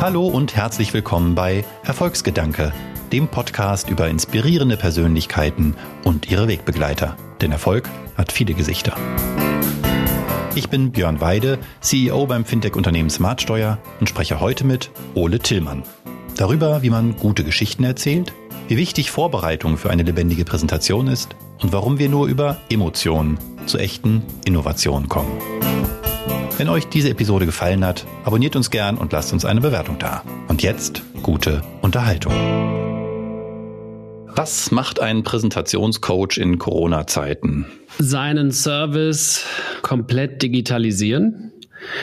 Hallo und herzlich willkommen bei Erfolgsgedanke, dem Podcast über inspirierende Persönlichkeiten und ihre Wegbegleiter. Denn Erfolg hat viele Gesichter. Ich bin Björn Weide, CEO beim Fintech-Unternehmen Smartsteuer und spreche heute mit Ole Tillmann. Darüber, wie man gute Geschichten erzählt, wie wichtig Vorbereitung für eine lebendige Präsentation ist und warum wir nur über Emotionen zu echten Innovationen kommen. Wenn euch diese Episode gefallen hat, abonniert uns gern und lasst uns eine Bewertung da. Und jetzt gute Unterhaltung. Was macht ein Präsentationscoach in Corona-Zeiten? Seinen Service komplett digitalisieren.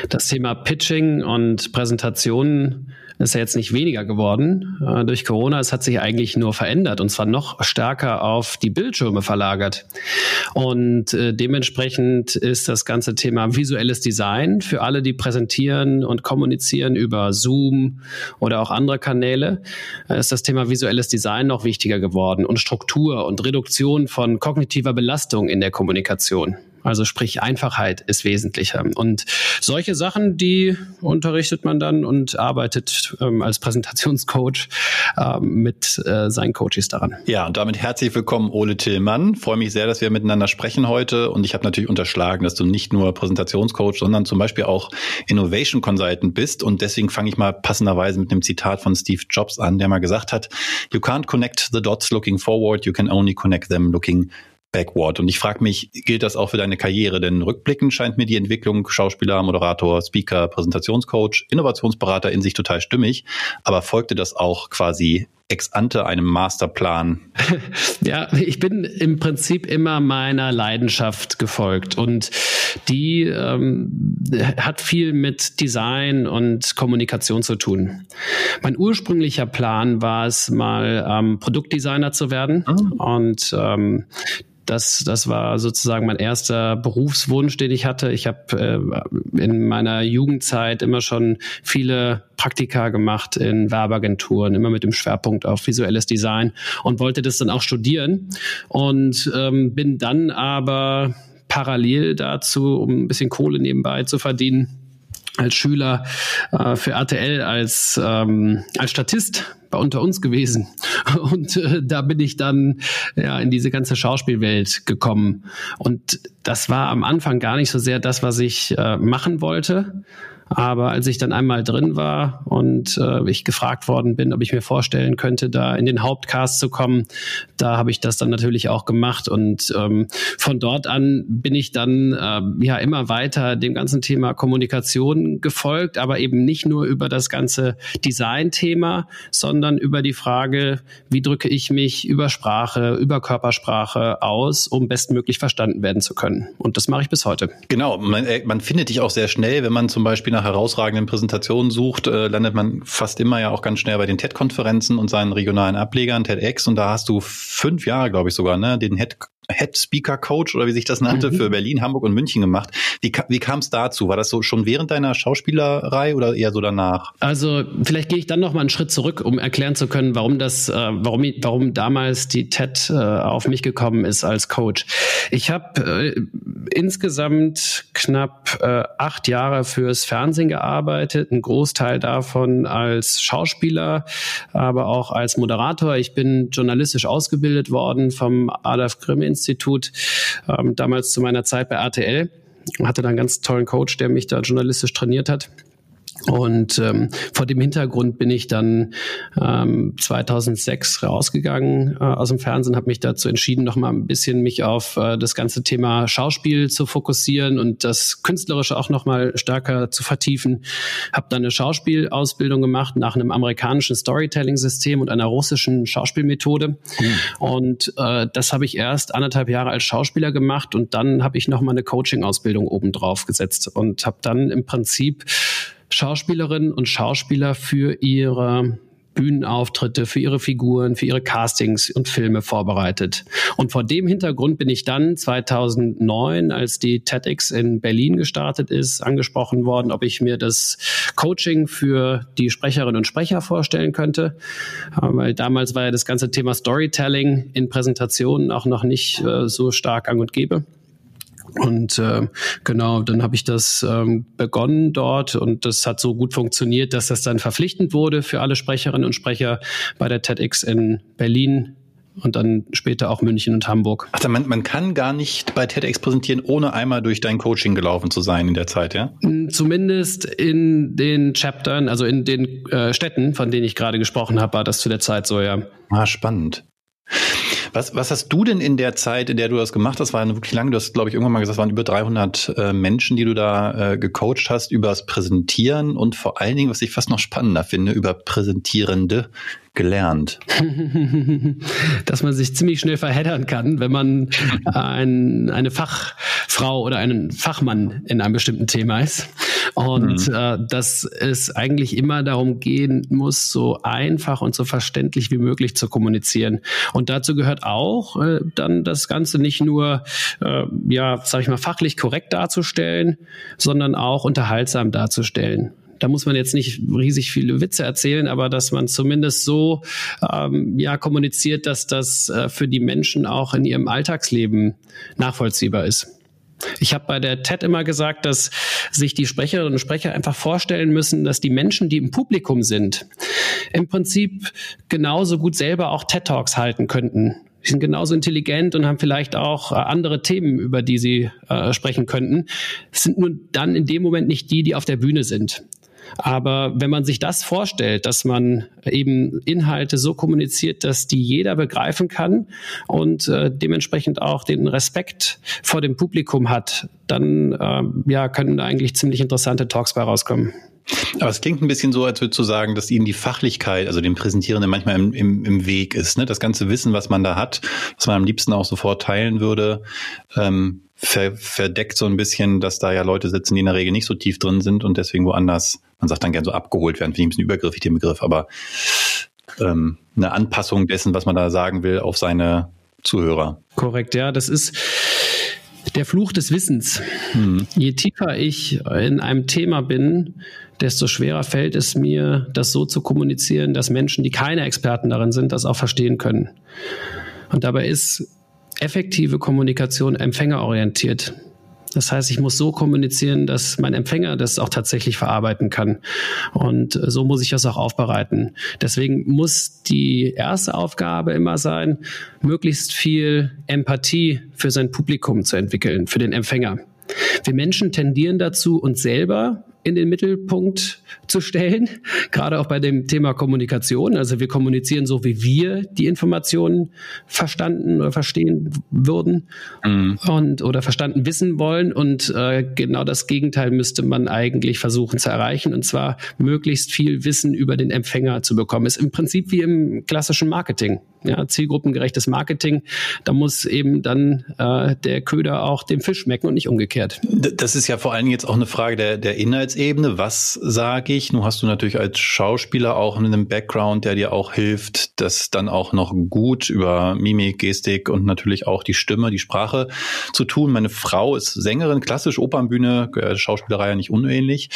Das Thema Pitching und Präsentationen ist ja jetzt nicht weniger geworden äh, durch Corona. Es hat sich eigentlich nur verändert und zwar noch stärker auf die Bildschirme verlagert. Und äh, dementsprechend ist das ganze Thema visuelles Design für alle, die präsentieren und kommunizieren über Zoom oder auch andere Kanäle, äh, ist das Thema visuelles Design noch wichtiger geworden und Struktur und Reduktion von kognitiver Belastung in der Kommunikation. Also sprich, Einfachheit ist wesentlicher. Und solche Sachen, die unterrichtet man dann und arbeitet ähm, als Präsentationscoach ähm, mit äh, seinen Coaches daran. Ja, und damit herzlich willkommen, Ole Tillmann. Freue mich sehr, dass wir miteinander sprechen heute. Und ich habe natürlich unterschlagen, dass du nicht nur Präsentationscoach, sondern zum Beispiel auch Innovation Consultant bist. Und deswegen fange ich mal passenderweise mit einem Zitat von Steve Jobs an, der mal gesagt hat, You can't connect the dots looking forward, you can only connect them looking backward. Und ich frage mich, gilt das auch für deine Karriere? Denn rückblickend scheint mir die Entwicklung Schauspieler, Moderator, Speaker, Präsentationscoach, Innovationsberater in sich total stimmig. Aber folgte das auch quasi ex ante einem Masterplan? Ja, ich bin im Prinzip immer meiner Leidenschaft gefolgt und die ähm, hat viel mit Design und Kommunikation zu tun. Mein ursprünglicher Plan war es mal ähm, Produktdesigner zu werden mhm. und ähm, das, das war sozusagen mein erster Berufswunsch, den ich hatte. Ich habe äh, in meiner Jugendzeit immer schon viele Praktika gemacht in Werbeagenturen, immer mit dem Schwerpunkt auf visuelles Design und wollte das dann auch studieren und ähm, bin dann aber parallel dazu, um ein bisschen Kohle nebenbei zu verdienen, als Schüler äh, für RTL als, ähm, als Statist bei unter uns gewesen. Und äh, da bin ich dann ja in diese ganze Schauspielwelt gekommen. Und das war am Anfang gar nicht so sehr das, was ich äh, machen wollte, aber als ich dann einmal drin war und äh, ich gefragt worden bin, ob ich mir vorstellen könnte, da in den Hauptcast zu kommen, da habe ich das dann natürlich auch gemacht. Und ähm, von dort an bin ich dann äh, ja immer weiter dem ganzen Thema Kommunikation gefolgt, aber eben nicht nur über das ganze Design-Thema, sondern über die Frage, wie drücke ich mich über Sprache, über Körpersprache aus, um bestmöglich verstanden werden zu können. Und das mache ich bis heute. Genau, man, äh, man findet dich auch sehr schnell, wenn man zum Beispiel nach herausragenden Präsentationen sucht, äh, landet man fast immer ja auch ganz schnell bei den TED-Konferenzen und seinen regionalen Ablegern, TEDx. Und da hast du fünf Jahre, glaube ich sogar, ne, den Head Speaker Coach oder wie sich das nannte, mhm. für Berlin, Hamburg und München gemacht. Wie, wie kam es dazu? War das so schon während deiner Schauspielerei oder eher so danach? Also vielleicht gehe ich dann noch mal einen Schritt zurück, um erklären zu können, warum das, äh, warum, warum damals die TED äh, auf mich gekommen ist als Coach. Ich habe äh, insgesamt knapp äh, acht Jahre fürs Fernsehen gearbeitet, ein Großteil davon als Schauspieler, aber auch als Moderator. Ich bin journalistisch ausgebildet worden vom Adolf Grimm Institut, ähm, damals zu meiner Zeit bei RTL. Hatte da einen ganz tollen Coach, der mich da journalistisch trainiert hat. Und ähm, vor dem Hintergrund bin ich dann ähm, 2006 rausgegangen äh, aus dem Fernsehen, habe mich dazu entschieden, noch mal ein bisschen mich auf äh, das ganze Thema Schauspiel zu fokussieren und das Künstlerische auch noch mal stärker zu vertiefen. Habe dann eine Schauspielausbildung gemacht nach einem amerikanischen Storytelling-System und einer russischen Schauspielmethode. Mhm. Und äh, das habe ich erst anderthalb Jahre als Schauspieler gemacht und dann habe ich noch mal eine Coaching-Ausbildung obendrauf gesetzt und habe dann im Prinzip Schauspielerinnen und Schauspieler für ihre Bühnenauftritte, für ihre Figuren, für ihre Castings und Filme vorbereitet. Und vor dem Hintergrund bin ich dann 2009, als die TEDx in Berlin gestartet ist, angesprochen worden, ob ich mir das Coaching für die Sprecherinnen und Sprecher vorstellen könnte. Weil damals war ja das ganze Thema Storytelling in Präsentationen auch noch nicht äh, so stark gang und gäbe. Und äh, genau, dann habe ich das ähm, begonnen dort und das hat so gut funktioniert, dass das dann verpflichtend wurde für alle Sprecherinnen und Sprecher bei der TEDx in Berlin und dann später auch München und Hamburg. Also man, man kann gar nicht bei TEDx präsentieren, ohne einmal durch dein Coaching gelaufen zu sein in der Zeit, ja? Zumindest in den Chaptern, also in den äh, Städten, von denen ich gerade gesprochen habe, war das zu der Zeit so, ja. Ah, spannend. Was, was hast du denn in der Zeit, in der du das gemacht hast, war ja wirklich lange, du hast, glaube ich, irgendwann mal gesagt, es waren über 300 äh, Menschen, die du da äh, gecoacht hast, über das Präsentieren und vor allen Dingen, was ich fast noch spannender finde, über Präsentierende gelernt? Dass man sich ziemlich schnell verheddern kann, wenn man ein, eine Fachfrau oder einen Fachmann in einem bestimmten Thema ist. Und mhm. äh, dass es eigentlich immer darum gehen muss, so einfach und so verständlich wie möglich zu kommunizieren. Und dazu gehört auch äh, dann das Ganze nicht nur, äh, ja, sag ich mal, fachlich korrekt darzustellen, sondern auch unterhaltsam darzustellen da muss man jetzt nicht riesig viele Witze erzählen, aber dass man zumindest so ähm, ja kommuniziert, dass das äh, für die Menschen auch in ihrem Alltagsleben nachvollziehbar ist. Ich habe bei der TED immer gesagt, dass sich die Sprecherinnen und Sprecher einfach vorstellen müssen, dass die Menschen, die im Publikum sind, im Prinzip genauso gut selber auch TED Talks halten könnten. Sie sind genauso intelligent und haben vielleicht auch äh, andere Themen, über die sie äh, sprechen könnten. Sind nur dann in dem Moment nicht die, die auf der Bühne sind. Aber wenn man sich das vorstellt, dass man eben Inhalte so kommuniziert, dass die jeder begreifen kann und äh, dementsprechend auch den Respekt vor dem Publikum hat, dann äh, ja, können da eigentlich ziemlich interessante Talks bei rauskommen. Aber es klingt ein bisschen so, als würdest du sagen, dass ihnen die Fachlichkeit, also dem Präsentierenden manchmal im, im, im Weg ist. Ne? Das ganze Wissen, was man da hat, was man am liebsten auch sofort teilen würde, ähm, verdeckt so ein bisschen, dass da ja Leute sitzen, die in der Regel nicht so tief drin sind und deswegen woanders, man sagt dann gern so abgeholt werden, finde ich ein bisschen übergriffig den Begriff, aber ähm, eine Anpassung dessen, was man da sagen will, auf seine Zuhörer. Korrekt, ja, das ist der Fluch des Wissens. Hm. Je tiefer ich in einem Thema bin, desto schwerer fällt es mir, das so zu kommunizieren, dass Menschen, die keine Experten darin sind, das auch verstehen können. Und dabei ist effektive Kommunikation empfängerorientiert. Das heißt, ich muss so kommunizieren, dass mein Empfänger das auch tatsächlich verarbeiten kann. Und so muss ich das auch aufbereiten. Deswegen muss die erste Aufgabe immer sein, möglichst viel Empathie für sein Publikum zu entwickeln, für den Empfänger. Wir Menschen tendieren dazu, uns selber in den Mittelpunkt zu stellen, gerade auch bei dem Thema Kommunikation. Also wir kommunizieren so, wie wir die Informationen verstanden oder verstehen würden mhm. und oder verstanden wissen wollen. Und äh, genau das Gegenteil müsste man eigentlich versuchen zu erreichen, und zwar möglichst viel Wissen über den Empfänger zu bekommen. Ist im Prinzip wie im klassischen Marketing. Ja, zielgruppengerechtes Marketing, da muss eben dann äh, der Köder auch dem Fisch schmecken und nicht umgekehrt. Das ist ja vor allen Dingen jetzt auch eine Frage der, der Inhaltsebene. Was sage ich? Nun hast du natürlich als Schauspieler auch einen Background, der dir auch hilft, das dann auch noch gut über Mimik, Gestik und natürlich auch die Stimme, die Sprache zu tun. Meine Frau ist Sängerin, klassisch Opernbühne, Schauspielerei ja nicht unähnlich.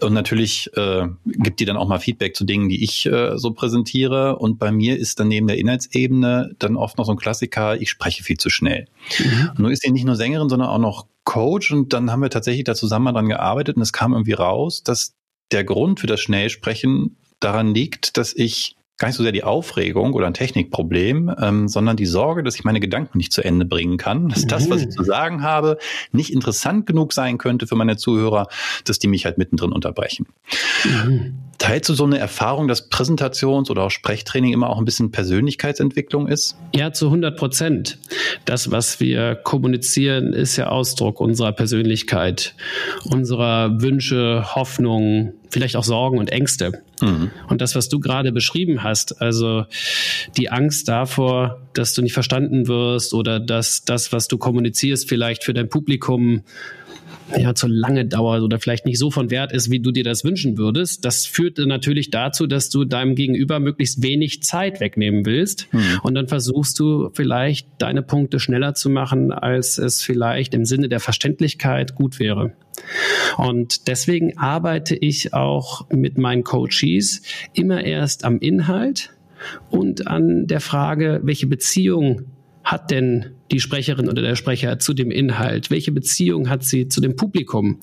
Und natürlich äh, gibt die dann auch mal Feedback zu Dingen, die ich äh, so präsentiere. Und bei mir ist dann neben der Inhaltsebene dann oft noch so ein Klassiker, ich spreche viel zu schnell. Mhm. Nun ist sie nicht nur Sängerin, sondern auch noch Coach. Und dann haben wir tatsächlich da zusammen dran gearbeitet und es kam irgendwie raus, dass der Grund für das Schnellsprechen daran liegt, dass ich gar nicht so sehr die Aufregung oder ein Technikproblem, ähm, sondern die Sorge, dass ich meine Gedanken nicht zu Ende bringen kann, dass das, was ich zu sagen habe, nicht interessant genug sein könnte für meine Zuhörer, dass die mich halt mittendrin unterbrechen. Mhm. Teilst du so eine Erfahrung, dass Präsentations- oder auch Sprechtraining immer auch ein bisschen Persönlichkeitsentwicklung ist? Ja, zu 100 Prozent. Das, was wir kommunizieren, ist ja Ausdruck unserer Persönlichkeit, unserer Wünsche, Hoffnungen, vielleicht auch Sorgen und Ängste. Mhm. Und das, was du gerade beschrieben hast, also die Angst davor, dass du nicht verstanden wirst oder dass das, was du kommunizierst, vielleicht für dein Publikum ja, zu lange dauert oder vielleicht nicht so von Wert ist, wie du dir das wünschen würdest, das führt natürlich dazu, dass du deinem Gegenüber möglichst wenig Zeit wegnehmen willst. Hm. Und dann versuchst du vielleicht deine Punkte schneller zu machen, als es vielleicht im Sinne der Verständlichkeit gut wäre. Und deswegen arbeite ich auch mit meinen Coaches immer erst am Inhalt und an der Frage, welche Beziehung hat denn die Sprecherin oder der Sprecher zu dem Inhalt? Welche Beziehung hat sie zu dem Publikum?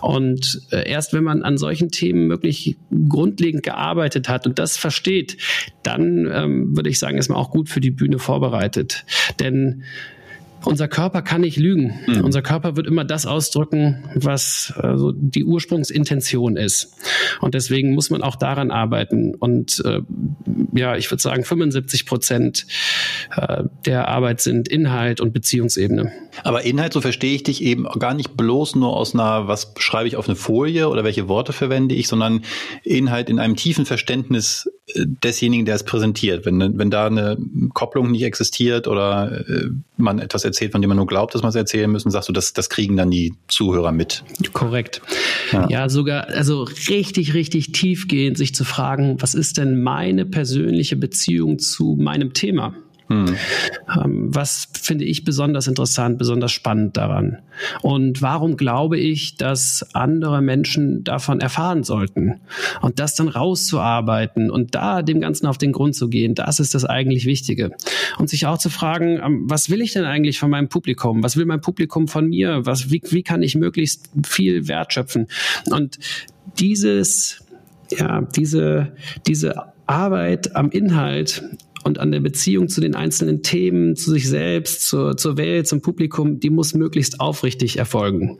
Und äh, erst wenn man an solchen Themen wirklich grundlegend gearbeitet hat und das versteht, dann ähm, würde ich sagen, ist man auch gut für die Bühne vorbereitet. Denn unser Körper kann nicht lügen. Mhm. Unser Körper wird immer das ausdrücken, was also die Ursprungsintention ist. Und deswegen muss man auch daran arbeiten. Und äh, ja, ich würde sagen, 75 Prozent äh, der Arbeit sind Inhalt und Beziehungsebene. Aber Inhalt, so verstehe ich dich eben gar nicht bloß nur aus einer, was schreibe ich auf eine Folie oder welche Worte verwende ich, sondern Inhalt in einem tiefen Verständnis desjenigen, der es präsentiert. Wenn, wenn da eine Kopplung nicht existiert oder äh, man etwas erzählt, von dem man nur glaubt, dass man es erzählen müssen, sagst du, das, das kriegen dann die Zuhörer mit. Korrekt. Ja. ja, sogar, also richtig, richtig tiefgehend sich zu fragen, was ist denn meine persönliche Beziehung zu meinem Thema? Hm. Ähm, was finde ich besonders interessant, besonders spannend daran? Und warum glaube ich, dass andere Menschen davon erfahren sollten? Und das dann rauszuarbeiten und da dem Ganzen auf den Grund zu gehen, das ist das eigentlich Wichtige. Und sich auch zu fragen, ähm, was will ich denn eigentlich von meinem Publikum? Was will mein Publikum von mir? Was, wie, wie kann ich möglichst viel Wert schöpfen? Und dieses, ja, diese, diese Arbeit am Inhalt und an der Beziehung zu den einzelnen Themen, zu sich selbst, zur, zur Welt, zum Publikum, die muss möglichst aufrichtig erfolgen.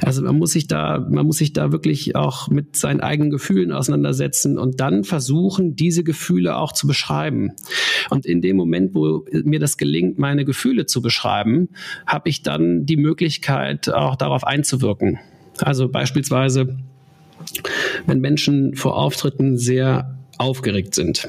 Also man muss sich da, man muss sich da wirklich auch mit seinen eigenen Gefühlen auseinandersetzen und dann versuchen, diese Gefühle auch zu beschreiben. Und in dem Moment, wo mir das gelingt, meine Gefühle zu beschreiben, habe ich dann die Möglichkeit, auch darauf einzuwirken. Also beispielsweise, wenn Menschen vor Auftritten sehr aufgeregt sind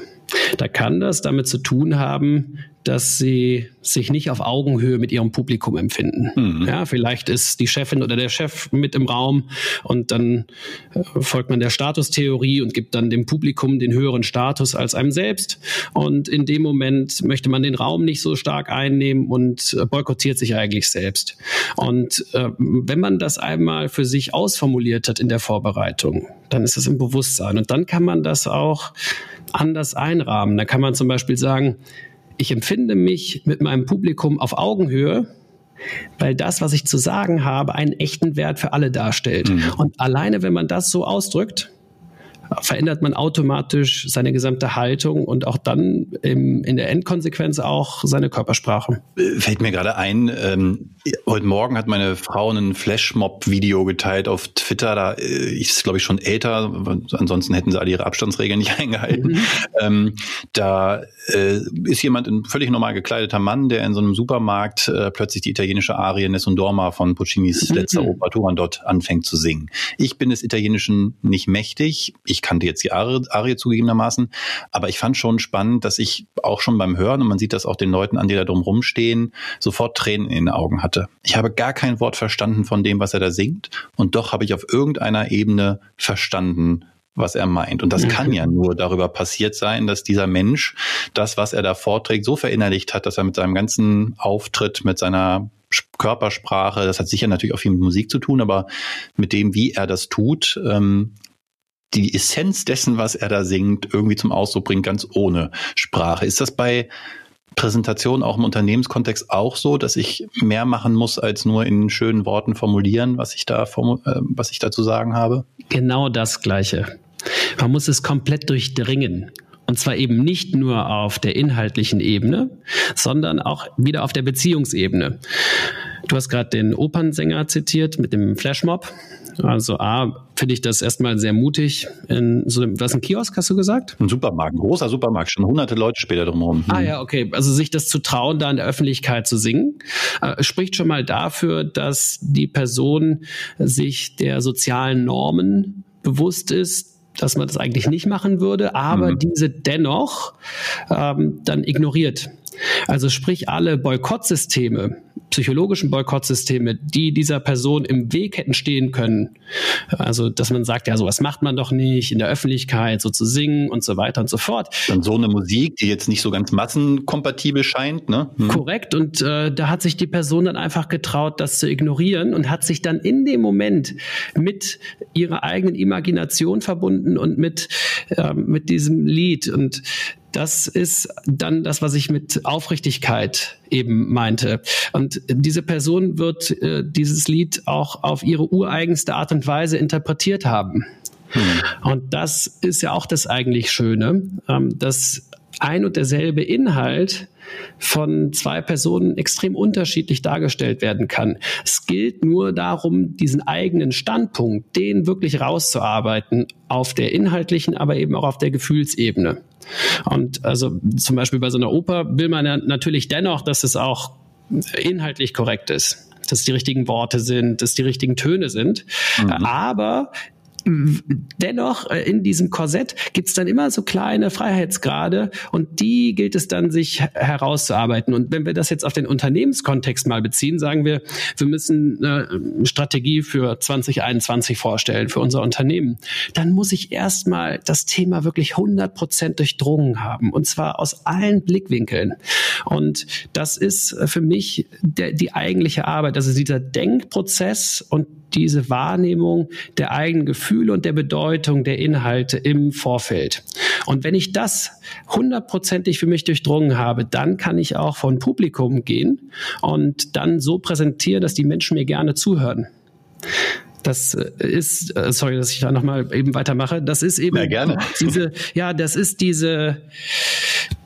da kann das damit zu tun haben, dass sie sich nicht auf Augenhöhe mit ihrem Publikum empfinden. Mhm. Ja, vielleicht ist die Chefin oder der Chef mit im Raum und dann äh, folgt man der Statustheorie und gibt dann dem Publikum den höheren Status als einem selbst. Und in dem Moment möchte man den Raum nicht so stark einnehmen und äh, boykottiert sich eigentlich selbst. Und äh, wenn man das einmal für sich ausformuliert hat in der Vorbereitung, dann ist es im Bewusstsein. Und dann kann man das auch anders einrahmen. Da kann man zum Beispiel sagen, ich empfinde mich mit meinem Publikum auf Augenhöhe, weil das, was ich zu sagen habe, einen echten Wert für alle darstellt. Mhm. Und alleine, wenn man das so ausdrückt, verändert man automatisch seine gesamte Haltung und auch dann im, in der Endkonsequenz auch seine Körpersprache. Fällt mir gerade ein, ähm, heute Morgen hat meine Frau ein Flashmob-Video geteilt auf Twitter, da äh, ist glaube ich schon älter, ansonsten hätten sie alle ihre Abstandsregeln nicht eingehalten. Mhm. Ähm, da äh, ist jemand ein völlig normal gekleideter Mann, der in so einem Supermarkt äh, plötzlich die italienische Arie Nessun Dorma von Puccinis mhm. letzter Oper Turandot anfängt zu singen. Ich bin des Italienischen nicht mächtig. Ich kannte jetzt die Arie, Arie zugegebenermaßen, aber ich fand schon spannend, dass ich auch schon beim Hören, und man sieht das auch den Leuten an, die da drum rumstehen, sofort Tränen in den Augen hatte. Ich habe gar kein Wort verstanden von dem, was er da singt, und doch habe ich auf irgendeiner Ebene verstanden, was er meint. Und das kann ja nur darüber passiert sein, dass dieser Mensch das, was er da vorträgt, so verinnerlicht hat, dass er mit seinem ganzen Auftritt, mit seiner Körpersprache, das hat sicher natürlich auch viel mit Musik zu tun, aber mit dem, wie er das tut, ähm, die Essenz dessen, was er da singt, irgendwie zum Ausdruck bringt, ganz ohne Sprache. Ist das bei Präsentation auch im Unternehmenskontext auch so, dass ich mehr machen muss, als nur in schönen Worten formulieren, was ich da, äh, was ich da zu sagen habe? Genau das Gleiche. Man muss es komplett durchdringen. Und zwar eben nicht nur auf der inhaltlichen Ebene, sondern auch wieder auf der Beziehungsebene. Du hast gerade den Opernsänger zitiert mit dem Flashmob. Also A, finde ich das erstmal sehr mutig. In so einem, was ein Kiosk, hast du gesagt? Ein Supermarkt, ein großer Supermarkt, schon hunderte Leute später drumherum. Ah ja, okay. Also sich das zu trauen, da in der Öffentlichkeit zu singen, äh, spricht schon mal dafür, dass die Person sich der sozialen Normen bewusst ist, dass man das eigentlich nicht machen würde, aber mhm. diese dennoch ähm, dann ignoriert. Also sprich alle Boykottsysteme, psychologischen Boykottsysteme, die dieser Person im Weg hätten stehen können. Also, dass man sagt, ja, sowas macht man doch nicht in der Öffentlichkeit, so zu singen und so weiter und so fort. Dann so eine Musik, die jetzt nicht so ganz massenkompatibel scheint, ne? Hm. Korrekt. Und äh, da hat sich die Person dann einfach getraut, das zu ignorieren und hat sich dann in dem Moment mit ihrer eigenen Imagination verbunden und mit, äh, mit diesem Lied. Und das ist dann das, was ich mit Aufrichtigkeit eben meinte. Und diese Person wird äh, dieses Lied auch auf ihre ureigenste Art und Weise interpretiert haben. Hm. Und das ist ja auch das eigentlich Schöne, ähm, dass ein und derselbe Inhalt von zwei Personen extrem unterschiedlich dargestellt werden kann. Es gilt nur darum, diesen eigenen Standpunkt, den wirklich rauszuarbeiten auf der inhaltlichen, aber eben auch auf der Gefühlsebene. Und also zum Beispiel bei so einer Oper will man ja natürlich dennoch, dass es auch inhaltlich korrekt ist dass die richtigen Worte sind, dass die richtigen Töne sind. Mhm. Aber dennoch äh, in diesem Korsett gibt es dann immer so kleine Freiheitsgrade und die gilt es dann sich herauszuarbeiten. Und wenn wir das jetzt auf den Unternehmenskontext mal beziehen, sagen wir, wir müssen eine Strategie für 2021 vorstellen für unser Unternehmen, dann muss ich erstmal das Thema wirklich 100 Prozent durchdrungen haben und zwar aus allen Blickwinkeln. Und das ist für mich der, die eigentliche Arbeit, also dieser Denkprozess und diese Wahrnehmung der eigenen Gefühle und der Bedeutung der Inhalte im Vorfeld. Und wenn ich das hundertprozentig für mich durchdrungen habe, dann kann ich auch von Publikum gehen und dann so präsentieren, dass die Menschen mir gerne zuhören. Das ist, äh, sorry, dass ich da nochmal eben weitermache. Das ist eben ja, gerne. diese, ja, das ist diese,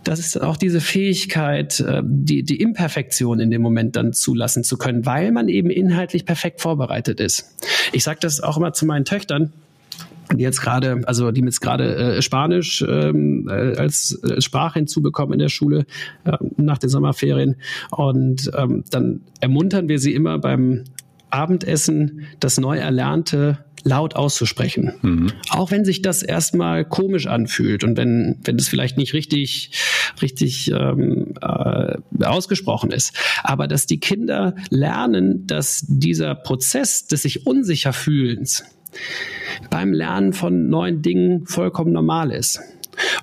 das ist auch diese Fähigkeit, äh, die, die Imperfektion in dem Moment dann zulassen zu können, weil man eben inhaltlich perfekt vorbereitet ist. Ich sage das auch immer zu meinen Töchtern die jetzt gerade, also die jetzt gerade äh, Spanisch ähm, äh, als äh, Sprache hinzubekommen in der Schule äh, nach den Sommerferien. Und ähm, dann ermuntern wir sie immer beim Abendessen das neu Erlernte laut auszusprechen. Mhm. Auch wenn sich das erstmal komisch anfühlt und wenn, wenn es vielleicht nicht richtig, richtig ähm, äh, ausgesprochen ist. Aber dass die Kinder lernen, dass dieser Prozess des sich unsicher fühlens beim Lernen von neuen Dingen vollkommen normal ist.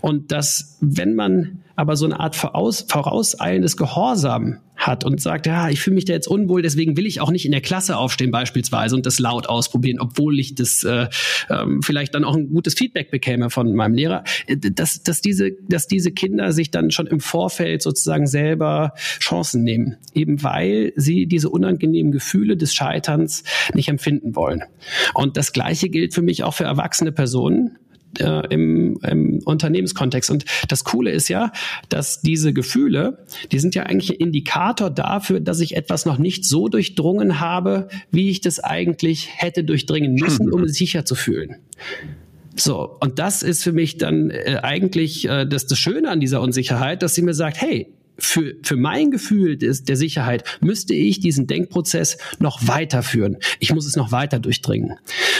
Und dass, wenn man aber so eine Art voraus, vorauseilendes Gehorsam hat und sagt, ja, ich fühle mich da jetzt unwohl, deswegen will ich auch nicht in der Klasse aufstehen beispielsweise und das laut ausprobieren, obwohl ich das äh, ähm, vielleicht dann auch ein gutes Feedback bekäme von meinem Lehrer, äh, dass, dass, diese, dass diese Kinder sich dann schon im Vorfeld sozusagen selber Chancen nehmen, eben weil sie diese unangenehmen Gefühle des Scheiterns nicht empfinden wollen. Und das Gleiche gilt für mich auch für erwachsene Personen, äh, im, im Unternehmenskontext. Und das Coole ist ja, dass diese Gefühle, die sind ja eigentlich ein Indikator dafür, dass ich etwas noch nicht so durchdrungen habe, wie ich das eigentlich hätte durchdringen müssen, um es sicher zu fühlen. So, und das ist für mich dann äh, eigentlich äh, das, das Schöne an dieser Unsicherheit, dass sie mir sagt, hey, für, für mein Gefühl des, der Sicherheit müsste ich diesen Denkprozess noch weiterführen. Ich muss es noch weiter durchdringen.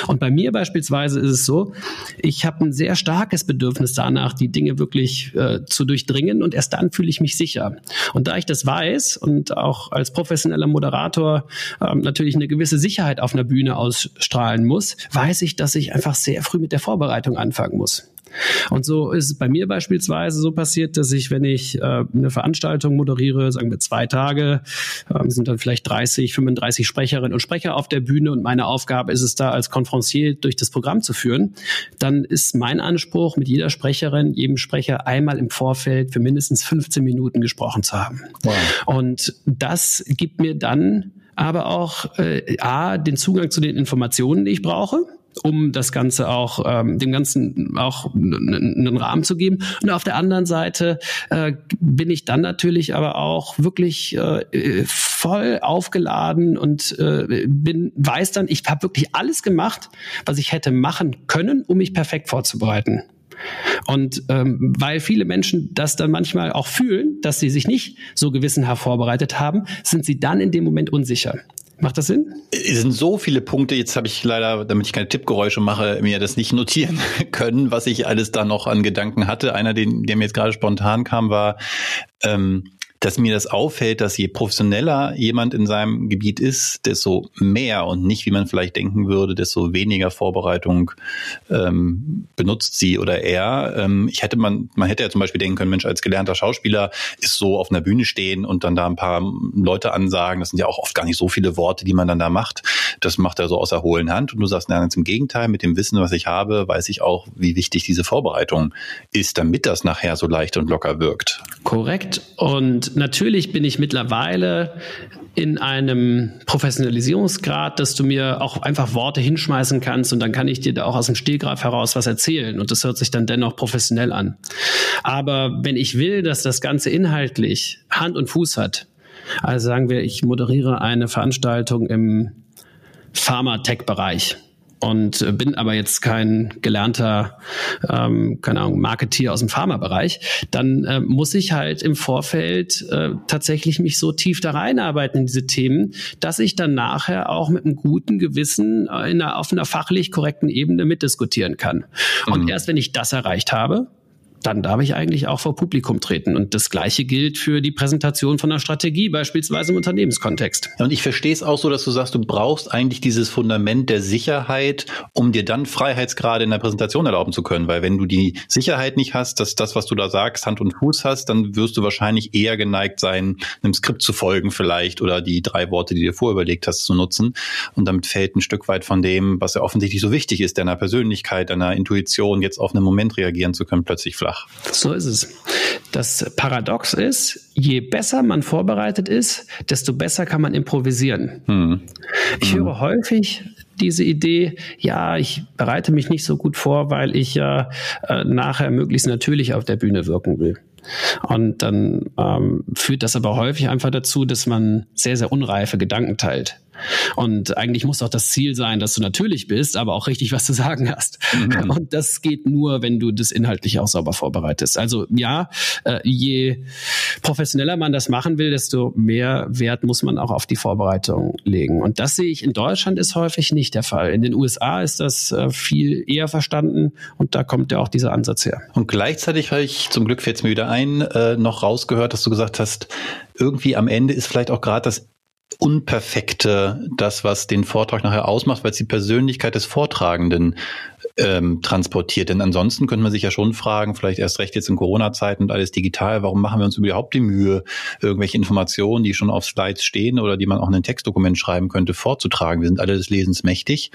Und bei mir beispielsweise ist es so, ich habe ein sehr starkes Bedürfnis danach, die Dinge wirklich äh, zu durchdringen und erst dann fühle ich mich sicher. Und da ich das weiß und auch als professioneller Moderator ähm, natürlich eine gewisse Sicherheit auf einer Bühne ausstrahlen muss, weiß ich, dass ich einfach sehr früh mit der Vorbereitung anfangen muss. Und so ist es bei mir beispielsweise so passiert, dass ich, wenn ich äh, eine Veranstaltung moderiere, sagen wir zwei Tage, äh, sind dann vielleicht 30, 35 Sprecherinnen und Sprecher auf der Bühne und meine Aufgabe ist es da als Konferencier durch das Programm zu führen, dann ist mein Anspruch, mit jeder Sprecherin, jedem Sprecher einmal im Vorfeld für mindestens 15 Minuten gesprochen zu haben. Wow. Und das gibt mir dann aber auch äh, A, den Zugang zu den Informationen, die ich brauche um das Ganze auch ähm, dem Ganzen auch einen Rahmen zu geben. Und auf der anderen Seite äh, bin ich dann natürlich aber auch wirklich äh, voll aufgeladen und äh, bin weiß dann, ich habe wirklich alles gemacht, was ich hätte machen können, um mich perfekt vorzubereiten. Und ähm, weil viele Menschen das dann manchmal auch fühlen, dass sie sich nicht so gewissenhaft vorbereitet haben, sind sie dann in dem Moment unsicher. Macht das Sinn? Es sind so viele Punkte. Jetzt habe ich leider, damit ich keine Tippgeräusche mache, mir das nicht notieren können, was ich alles da noch an Gedanken hatte. Einer, den, der mir jetzt gerade spontan kam, war, ähm, dass mir das auffällt, dass je professioneller jemand in seinem Gebiet ist, desto mehr und nicht, wie man vielleicht denken würde, desto weniger Vorbereitung ähm, benutzt sie oder er. Ähm, ich hätte man, man hätte ja zum Beispiel denken können, Mensch, als gelernter Schauspieler ist so auf einer Bühne stehen und dann da ein paar Leute ansagen. Das sind ja auch oft gar nicht so viele Worte, die man dann da macht. Das macht er so aus der hohlen Hand. Und du sagst, nein, ganz im Gegenteil, mit dem Wissen, was ich habe, weiß ich auch, wie wichtig diese Vorbereitung ist, damit das nachher so leicht und locker wirkt. Korrekt. Und natürlich bin ich mittlerweile in einem Professionalisierungsgrad, dass du mir auch einfach Worte hinschmeißen kannst und dann kann ich dir da auch aus dem Stehgreif heraus was erzählen und das hört sich dann dennoch professionell an. Aber wenn ich will, dass das Ganze inhaltlich Hand und Fuß hat, also sagen wir, ich moderiere eine Veranstaltung im Pharma-Tech-Bereich und äh, bin aber jetzt kein gelernter, ähm, keine Ahnung, Marketeer aus dem Pharmabereich, dann äh, muss ich halt im Vorfeld äh, tatsächlich mich so tief da reinarbeiten in diese Themen, dass ich dann nachher auch mit einem guten Gewissen äh, in einer, auf einer fachlich korrekten Ebene mitdiskutieren kann. Mhm. Und erst wenn ich das erreicht habe, dann darf ich eigentlich auch vor Publikum treten. Und das Gleiche gilt für die Präsentation von einer Strategie, beispielsweise im Unternehmenskontext. Und ich verstehe es auch so, dass du sagst, du brauchst eigentlich dieses Fundament der Sicherheit, um dir dann Freiheitsgrade in der Präsentation erlauben zu können. Weil wenn du die Sicherheit nicht hast, dass das, was du da sagst, Hand und Fuß hast, dann wirst du wahrscheinlich eher geneigt sein, einem Skript zu folgen vielleicht oder die drei Worte, die du dir vorüberlegt hast, zu nutzen. Und damit fällt ein Stück weit von dem, was ja offensichtlich so wichtig ist, deiner Persönlichkeit, deiner Intuition, jetzt auf einen Moment reagieren zu können, plötzlich flach einfach. So ist es. Das Paradox ist, je besser man vorbereitet ist, desto besser kann man improvisieren. Hm. Ich hm. höre häufig diese Idee, ja, ich bereite mich nicht so gut vor, weil ich ja äh, nachher möglichst natürlich auf der Bühne wirken will. Und dann ähm, führt das aber häufig einfach dazu, dass man sehr, sehr unreife Gedanken teilt. Und eigentlich muss doch das Ziel sein, dass du natürlich bist, aber auch richtig was zu sagen hast. Mhm. Und das geht nur, wenn du das inhaltlich auch sauber vorbereitest. Also ja, äh, je professioneller man das machen will, desto mehr Wert muss man auch auf die Vorbereitung legen. Und das sehe ich in Deutschland ist häufig nicht der Fall. In den USA ist das äh, viel eher verstanden und da kommt ja auch dieser Ansatz her. Und gleichzeitig habe ich, zum Glück fällt es mir wieder ein, äh, noch rausgehört, dass du gesagt hast, irgendwie am Ende ist vielleicht auch gerade das Unperfekte das, was den Vortrag nachher ausmacht, weil es die Persönlichkeit des Vortragenden ähm, transportiert. Denn ansonsten könnte man sich ja schon fragen, vielleicht erst recht jetzt in Corona-Zeiten und alles digital, warum machen wir uns überhaupt die Mühe, irgendwelche Informationen, die schon auf Slides stehen oder die man auch in ein Textdokument schreiben könnte, vorzutragen. Wir sind alle des Lesens mächtig.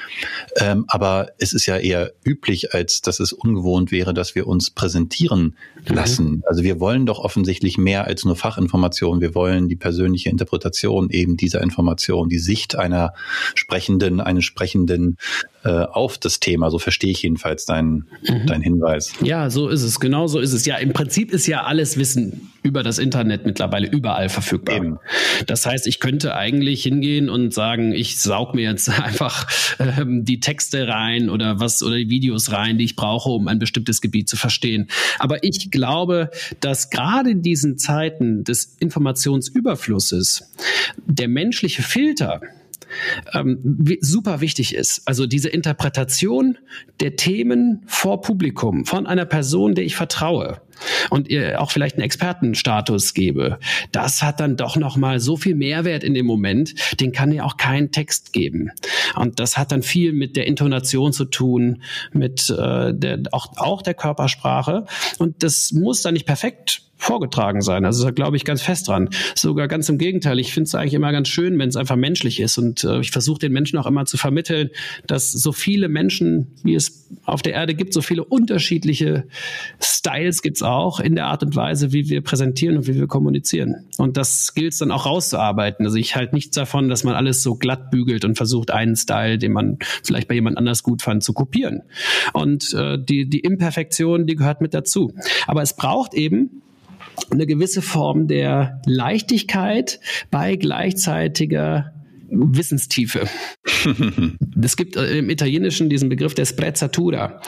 Ähm, aber es ist ja eher üblich, als dass es ungewohnt wäre, dass wir uns präsentieren mhm. lassen. Also wir wollen doch offensichtlich mehr als nur Fachinformation. Wir wollen die persönliche Interpretation eben dieser Information, die Sicht einer Sprechenden, eines Sprechenden äh, auf das Thema. So verstehe ich jedenfalls deinen mhm. dein Hinweis. Ja, so ist es. Genau so ist es. Ja, im Prinzip ist ja alles Wissen über das Internet mittlerweile überall verfügbar. Eben. Das heißt, ich könnte eigentlich hingehen und sagen, ich saug mir jetzt einfach ähm, die Texte rein oder was oder die Videos rein, die ich brauche, um ein bestimmtes Gebiet zu verstehen. Aber ich glaube, dass gerade in diesen Zeiten des Informationsüberflusses der menschliche Filter ähm, super wichtig ist. Also diese Interpretation der Themen vor Publikum von einer Person, der ich vertraue und ihr auch vielleicht einen Expertenstatus gebe, das hat dann doch noch mal so viel Mehrwert in dem Moment, den kann ihr auch kein Text geben. Und das hat dann viel mit der Intonation zu tun, mit äh, der, auch, auch der Körpersprache. Und das muss dann nicht perfekt vorgetragen sein. Also da glaube ich ganz fest dran. Sogar ganz im Gegenteil. Ich finde es eigentlich immer ganz schön, wenn es einfach menschlich ist. Und äh, ich versuche den Menschen auch immer zu vermitteln, dass so viele Menschen, wie es auf der Erde gibt, so viele unterschiedliche Styles gibt es auch in der Art und Weise, wie wir präsentieren und wie wir kommunizieren. Und das gilt es dann auch rauszuarbeiten. Also ich halte nichts davon, dass man alles so glatt bügelt und versucht, einen Style, den man vielleicht bei jemand anders gut fand, zu kopieren. Und äh, die, die Imperfektion, die gehört mit dazu. Aber es braucht eben eine gewisse Form der Leichtigkeit bei gleichzeitiger Wissenstiefe. es gibt äh, im Italienischen diesen Begriff der Sprezzatura.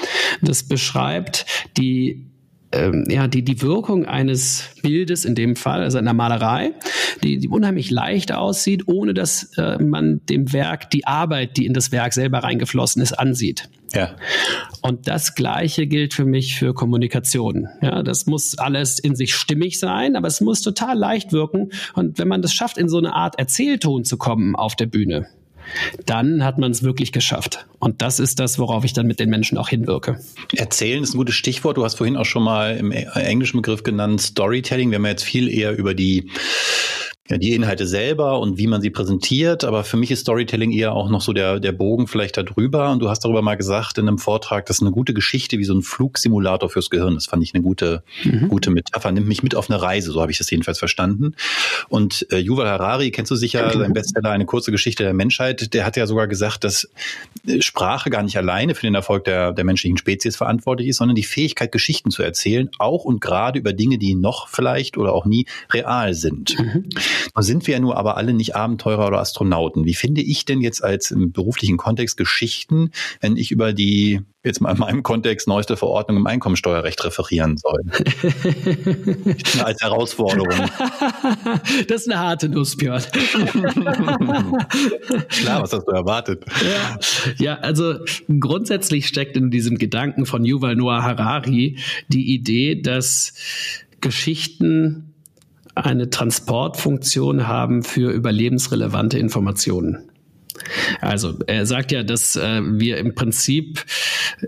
Das beschreibt die ähm, ja, die, die Wirkung eines Bildes in dem Fall, also einer Malerei, die, die unheimlich leicht aussieht, ohne dass äh, man dem Werk die Arbeit, die in das Werk selber reingeflossen ist, ansieht. Ja. Und das Gleiche gilt für mich für Kommunikation. Ja, das muss alles in sich stimmig sein, aber es muss total leicht wirken. Und wenn man das schafft, in so eine Art Erzählton zu kommen auf der Bühne, dann hat man es wirklich geschafft. Und das ist das, worauf ich dann mit den Menschen auch hinwirke. Erzählen ist ein gutes Stichwort. Du hast vorhin auch schon mal im englischen Begriff genannt Storytelling. Wir haben ja jetzt viel eher über die ja, die Inhalte selber und wie man sie präsentiert. Aber für mich ist Storytelling eher auch noch so der, der Bogen vielleicht darüber. Und du hast darüber mal gesagt in einem Vortrag, das ist eine gute Geschichte wie so ein Flugsimulator fürs Gehirn. Das fand ich eine gute, mhm. gute Metapher. Nimmt mich mit auf eine Reise, so habe ich das jedenfalls verstanden. Und äh, Yuval Harari, kennst du sicher, mhm. sein Bestseller Eine kurze Geschichte der Menschheit, der hat ja sogar gesagt, dass äh, Sprache gar nicht alleine für den Erfolg der, der menschlichen Spezies verantwortlich ist, sondern die Fähigkeit, Geschichten zu erzählen, auch und gerade über Dinge, die noch vielleicht oder auch nie real sind. Mhm. Sind wir ja nur aber alle nicht Abenteurer oder Astronauten. Wie finde ich denn jetzt als im beruflichen Kontext Geschichten, wenn ich über die, jetzt mal in meinem Kontext, neueste Verordnung im Einkommensteuerrecht referieren soll? als Herausforderung. Das ist eine harte Nuss, Björn. Klar, was hast du erwartet? Ja, ja, also grundsätzlich steckt in diesem Gedanken von Yuval Noah Harari die Idee, dass Geschichten eine Transportfunktion haben für überlebensrelevante Informationen. Also er sagt ja, dass äh, wir im Prinzip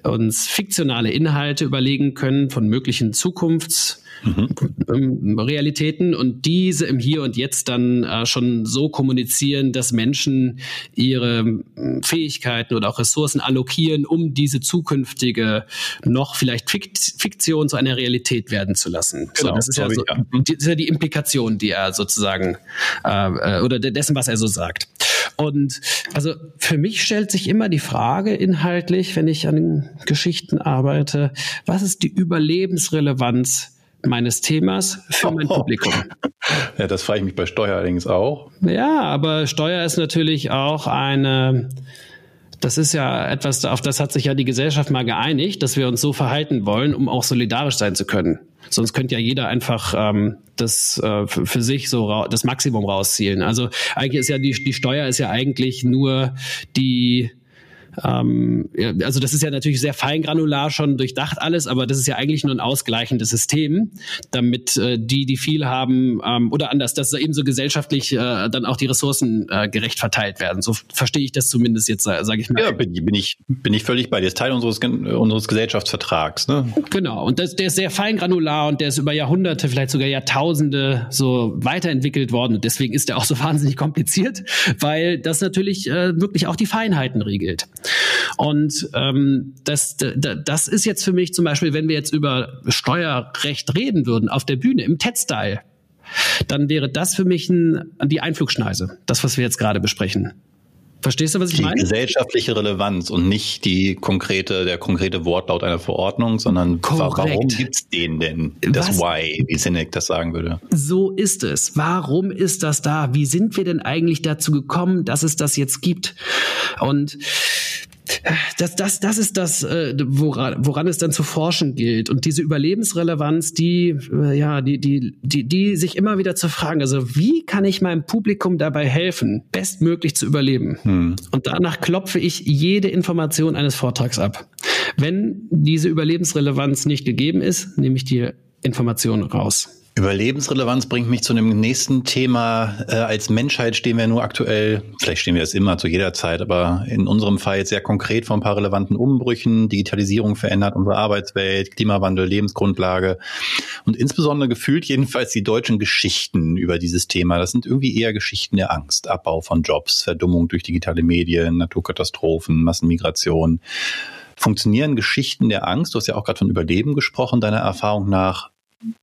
uns fiktionale Inhalte überlegen können von möglichen Zukunfts- mhm. Realitäten und diese im Hier und Jetzt dann äh, schon so kommunizieren, dass Menschen ihre ähm, Fähigkeiten oder auch Ressourcen allokieren, um diese zukünftige noch vielleicht Fiktion zu einer Realität werden zu lassen. Genau, so, das ist ja, so, ja. das ist ja die Implikation, die er sozusagen äh, äh, oder dessen, was er so sagt. Und also für mich stellt sich immer die Frage inhaltlich, wenn ich an Geschichten arbeite, was ist die Überlebensrelevanz meines Themas für mein oh. Publikum. Ja, das frage ich mich bei Steuer allerdings auch. Ja, aber Steuer ist natürlich auch eine, das ist ja etwas, auf das hat sich ja die Gesellschaft mal geeinigt, dass wir uns so verhalten wollen, um auch solidarisch sein zu können. Sonst könnte ja jeder einfach ähm, das äh, für sich so das Maximum rauszielen. Also eigentlich ist ja die, die Steuer ist ja eigentlich nur die ähm, also das ist ja natürlich sehr feingranular schon durchdacht alles, aber das ist ja eigentlich nur ein ausgleichendes System, damit äh, die, die viel haben, ähm, oder anders, dass eben so gesellschaftlich äh, dann auch die Ressourcen äh, gerecht verteilt werden. So verstehe ich das zumindest jetzt, äh, sage ich mal. Ja, bin, bin, ich, bin ich völlig bei dir. Das ist Teil unseres, unseres Gesellschaftsvertrags. Ne? Genau, und das, der ist sehr feingranular und der ist über Jahrhunderte, vielleicht sogar Jahrtausende so weiterentwickelt worden. Und deswegen ist der auch so wahnsinnig kompliziert, weil das natürlich äh, wirklich auch die Feinheiten regelt. Und ähm, das, das ist jetzt für mich zum Beispiel, wenn wir jetzt über Steuerrecht reden würden auf der Bühne im TED-Style, dann wäre das für mich ein, die Einflugschneise, das, was wir jetzt gerade besprechen. Verstehst du, was ich die meine? Die gesellschaftliche Relevanz und nicht die konkrete, der konkrete Wortlaut einer Verordnung, sondern Korrekt. warum gibt's den denn? Das was? Why, wie Sinek das sagen würde. So ist es. Warum ist das da? Wie sind wir denn eigentlich dazu gekommen, dass es das jetzt gibt? Und das, das, das ist das, äh, woran, woran es dann zu forschen gilt. Und diese Überlebensrelevanz, die, äh, ja, die, die, die, die sich immer wieder zu fragen, also wie kann ich meinem Publikum dabei helfen, bestmöglich zu überleben? Hm. Und danach klopfe ich jede Information eines Vortrags ab. Wenn diese Überlebensrelevanz nicht gegeben ist, nehme ich die Information raus. Überlebensrelevanz bringt mich zu einem nächsten Thema. Äh, als Menschheit stehen wir nur aktuell, vielleicht stehen wir es immer zu jeder Zeit, aber in unserem Fall jetzt sehr konkret vor ein paar relevanten Umbrüchen. Digitalisierung verändert unsere Arbeitswelt, Klimawandel, Lebensgrundlage und insbesondere gefühlt jedenfalls die deutschen Geschichten über dieses Thema. Das sind irgendwie eher Geschichten der Angst, Abbau von Jobs, Verdummung durch digitale Medien, Naturkatastrophen, Massenmigration. Funktionieren Geschichten der Angst, du hast ja auch gerade von Überleben gesprochen, deiner Erfahrung nach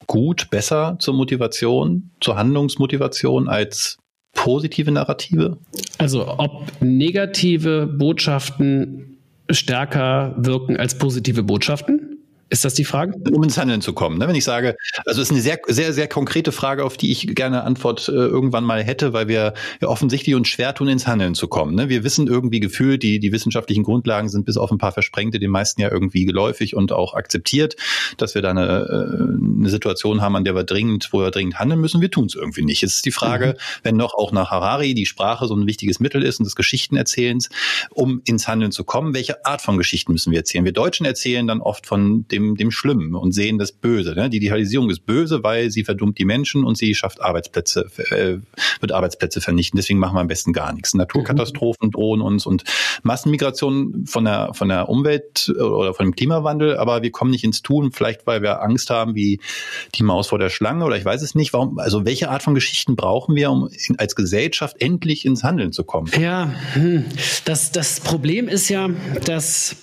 gut, besser zur Motivation, zur Handlungsmotivation als positive Narrative? Also ob negative Botschaften stärker wirken als positive Botschaften? Ist das die Frage? Um ins Handeln zu kommen. Ne? Wenn ich sage, also es ist eine sehr, sehr, sehr konkrete Frage, auf die ich gerne Antwort äh, irgendwann mal hätte, weil wir ja offensichtlich uns schwer tun, ins Handeln zu kommen. Ne? Wir wissen irgendwie gefühlt, die, die wissenschaftlichen Grundlagen sind bis auf ein paar Versprengte den meisten ja irgendwie geläufig und auch akzeptiert, dass wir da eine, äh, eine Situation haben, an der wir dringend, wo wir dringend handeln müssen. Wir tun es irgendwie nicht. Es ist die Frage, mhm. wenn noch auch nach Harari die Sprache so ein wichtiges Mittel ist und des Geschichtenerzählens, um ins Handeln zu kommen, welche Art von Geschichten müssen wir erzählen? Wir Deutschen erzählen dann oft von dem dem, dem Schlimmen und sehen das Böse. Ne? Die Digitalisierung ist böse, weil sie verdummt die Menschen und sie schafft Arbeitsplätze, äh, wird Arbeitsplätze vernichten. Deswegen machen wir am besten gar nichts. Naturkatastrophen mhm. drohen uns und Massenmigration von der, von der Umwelt oder von dem Klimawandel, aber wir kommen nicht ins Tun, vielleicht weil wir Angst haben wie die Maus vor der Schlange oder ich weiß es nicht. Warum, also welche Art von Geschichten brauchen wir, um in, als Gesellschaft endlich ins Handeln zu kommen? Ja, hm. das, das Problem ist ja, dass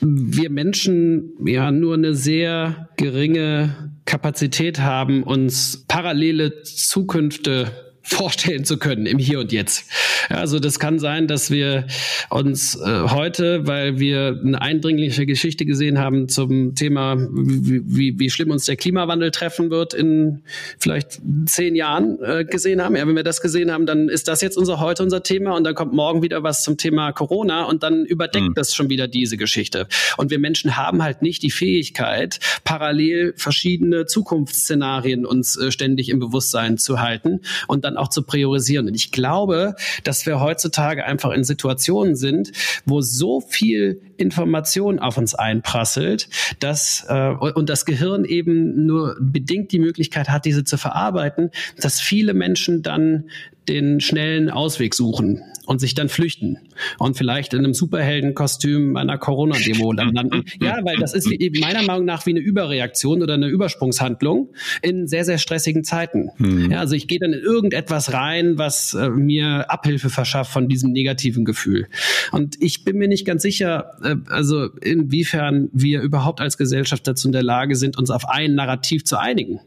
wir Menschen ja nur eine sehr geringe Kapazität haben, uns parallele Zukünfte vorstellen zu können im Hier und Jetzt. Also das kann sein, dass wir uns äh, heute, weil wir eine eindringliche Geschichte gesehen haben zum Thema, wie, wie, wie schlimm uns der Klimawandel treffen wird in vielleicht zehn Jahren äh, gesehen haben. Ja, wenn wir das gesehen haben, dann ist das jetzt unser heute unser Thema und dann kommt morgen wieder was zum Thema Corona und dann überdeckt mhm. das schon wieder diese Geschichte. Und wir Menschen haben halt nicht die Fähigkeit, parallel verschiedene Zukunftsszenarien uns äh, ständig im Bewusstsein zu halten und dann auch zu priorisieren. Und ich glaube, dass wir heutzutage einfach in Situationen sind, wo so viel Information auf uns einprasselt, dass äh, und das Gehirn eben nur bedingt die Möglichkeit hat, diese zu verarbeiten, dass viele Menschen dann den schnellen Ausweg suchen und sich dann flüchten und vielleicht in einem Superheldenkostüm bei einer Corona-Demo landen. Ja, weil das ist wie, meiner Meinung nach wie eine Überreaktion oder eine Übersprungshandlung in sehr, sehr stressigen Zeiten. Mhm. Ja, also ich gehe dann in irgendetwas rein, was äh, mir Abhilfe verschafft von diesem negativen Gefühl. Und ich bin mir nicht ganz sicher, äh, also inwiefern wir überhaupt als Gesellschaft dazu in der Lage sind, uns auf ein Narrativ zu einigen.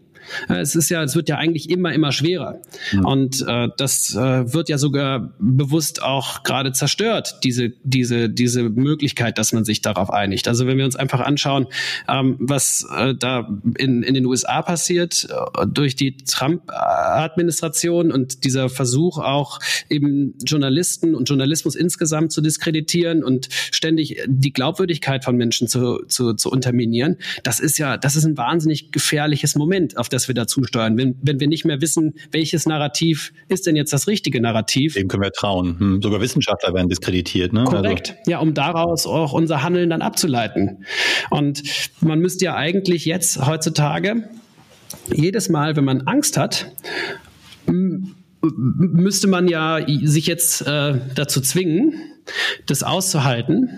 Es ist ja, es wird ja eigentlich immer, immer schwerer. Mhm. Und äh, das äh, wird ja sogar bewusst auch gerade zerstört, diese, diese, diese Möglichkeit, dass man sich darauf einigt. Also wenn wir uns einfach anschauen, ähm, was äh, da in, in den USA passiert äh, durch die Trump-Administration und dieser Versuch auch eben Journalisten und Journalismus insgesamt zu diskreditieren und ständig die Glaubwürdigkeit von Menschen zu, zu, zu unterminieren, das ist ja, das ist ein wahnsinnig gefährliches Moment, auf das dass wir dazu steuern. Wenn, wenn wir nicht mehr wissen, welches Narrativ ist denn jetzt das richtige Narrativ. Dem können wir trauen. Hm. Sogar Wissenschaftler werden diskreditiert. Ne? Korrekt. Also. Ja, um daraus auch unser Handeln dann abzuleiten. Und man müsste ja eigentlich jetzt heutzutage jedes Mal, wenn man Angst hat, müsste man ja sich jetzt äh, dazu zwingen, das auszuhalten,